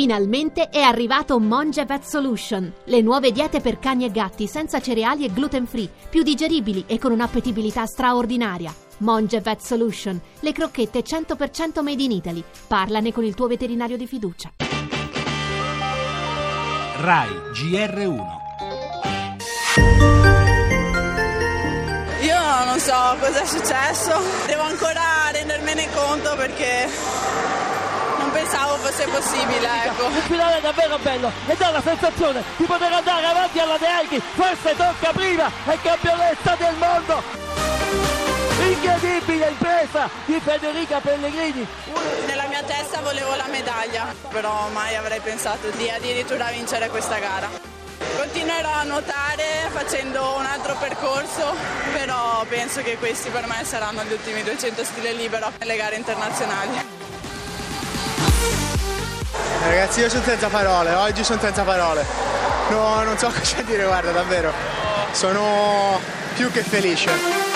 Finalmente è arrivato Monge Vet Solution, le nuove diete per cani e gatti senza cereali e gluten free, più digeribili e con un'appetibilità straordinaria. Monge Vet Solution, le crocchette 100% made in Italy. Parlane con il tuo veterinario di fiducia. RAI GR1 Io non so cosa è successo, devo ancora rendermene conto perché pensavo fosse possibile, ecco. Il finale è davvero bello e dà la sensazione di poter andare avanti alla Deaghi, forse tocca prima ai campionessa del mondo. Incredibile impresa di Federica Pellegrini. Nella mia testa volevo la medaglia, però mai avrei pensato di addirittura vincere questa gara. Continuerò a nuotare facendo un altro percorso, però penso che questi per me saranno gli ultimi 200 stile libero nelle gare internazionali. Ragazzi, io sono senza parole, oggi sono senza parole. No, non so cosa dire, guarda, davvero. Sono più che felice.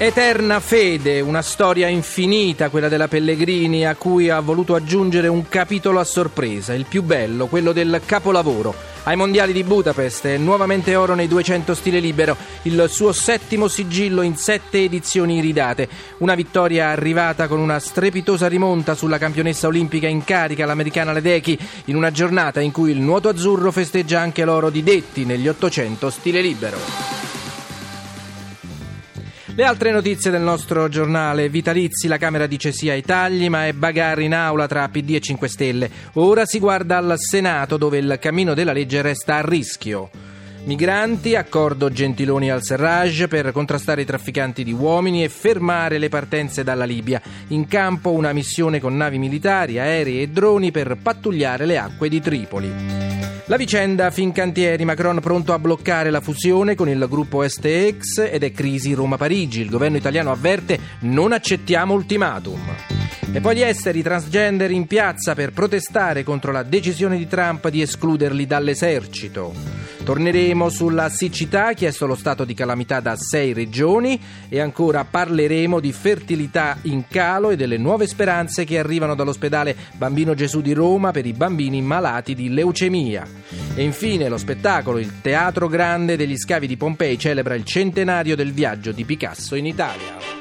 Eterna fede, una storia infinita, quella della Pellegrini, a cui ha voluto aggiungere un capitolo a sorpresa, il più bello, quello del capolavoro. Ai mondiali di Budapest è nuovamente oro nei 200 stile libero, il suo settimo sigillo in sette edizioni iridate. Una vittoria arrivata con una strepitosa rimonta sulla campionessa olimpica in carica, l'americana Ledecky, in una giornata in cui il nuoto azzurro festeggia anche l'oro di Detti negli 800 stile libero. Le altre notizie del nostro giornale, vitalizi, la Camera dice sì ai tagli, ma è bagarre in aula tra PD e 5 Stelle. Ora si guarda al Senato dove il cammino della legge resta a rischio. Migranti, accordo Gentiloni al Serraj per contrastare i trafficanti di uomini e fermare le partenze dalla Libia. In campo una missione con navi militari, aerei e droni per pattugliare le acque di Tripoli. La vicenda Fincantieri, Macron pronto a bloccare la fusione con il gruppo STX ed è crisi Roma-Parigi. Il governo italiano avverte non accettiamo ultimatum. E poi gli esteri transgender in piazza per protestare contro la decisione di Trump di escluderli dall'esercito. Torneremo sulla siccità, chiesto lo stato di calamità da sei regioni e ancora parleremo di fertilità in calo e delle nuove speranze che arrivano dall'ospedale Bambino Gesù di Roma per i bambini malati di leucemia. E infine lo spettacolo Il Teatro Grande degli Scavi di Pompei celebra il centenario del viaggio di Picasso in Italia.